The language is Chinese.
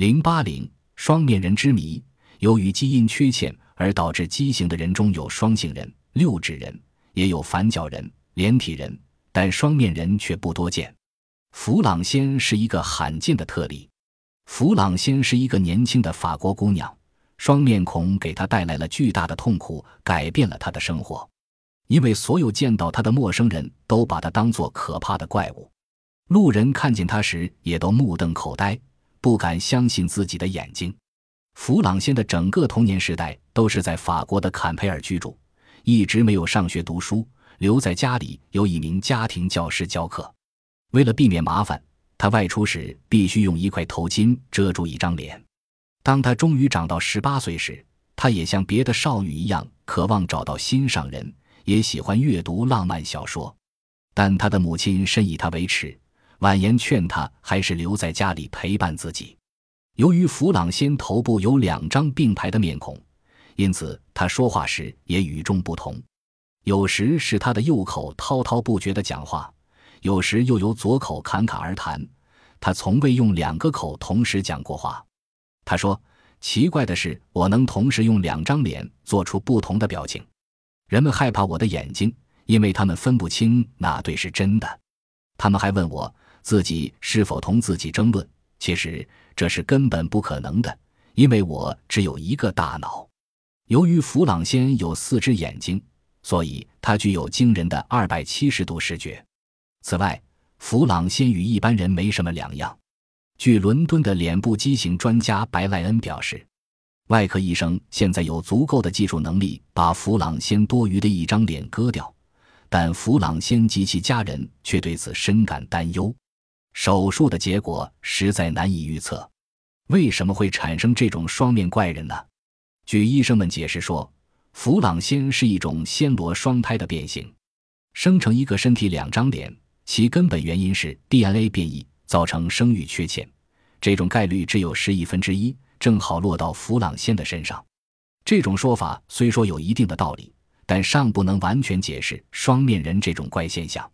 零八零双面人之谜，由于基因缺陷而导致畸形的人中有双性人、六指人，也有反角人、连体人，但双面人却不多见。弗朗仙是一个罕见的特例。弗朗仙是一个年轻的法国姑娘，双面孔给她带来了巨大的痛苦，改变了她的生活。因为所有见到她的陌生人都把她当作可怕的怪物，路人看见她时也都目瞪口呆，不敢相信自己的眼睛。弗朗仙的整个童年时代都是在法国的坎培尔居住，一直没有上学读书，留在家里由一名家庭教师教课。为了避免麻烦。他外出时必须用一块头巾遮住一张脸。当他终于长到十八岁时，他也像别的少女一样，渴望找到心上人，也喜欢阅读浪漫小说。但他的母亲深以他为耻，婉言劝他还是留在家里陪伴自己。由于弗朗仙头部有两张并排的面孔，因此他说话时也与众不同。有时是他的右口滔滔不绝地讲话。有时又由左口侃侃而谈，他从未用两个口同时讲过话。他说：“奇怪的是，我能同时用两张脸做出不同的表情。人们害怕我的眼睛，因为他们分不清哪对是真的。他们还问我自己是否同自己争论。其实这是根本不可能的，因为我只有一个大脑。由于弗朗先有四只眼睛，所以他具有惊人的二百七十度视觉。”此外，弗朗先与一般人没什么两样。据伦敦的脸部畸形专家白莱恩表示，外科医生现在有足够的技术能力把弗朗先多余的一张脸割掉，但弗朗先及其家人却对此深感担忧。手术的结果实在难以预测。为什么会产生这种双面怪人呢？据医生们解释说，弗朗仙是一种暹罗双胎的变形，生成一个身体两张脸。其根本原因是 DNA 变异造成生育缺陷，这种概率只有十亿分之一，正好落到弗朗仙的身上。这种说法虽说有一定的道理，但尚不能完全解释双面人这种怪现象。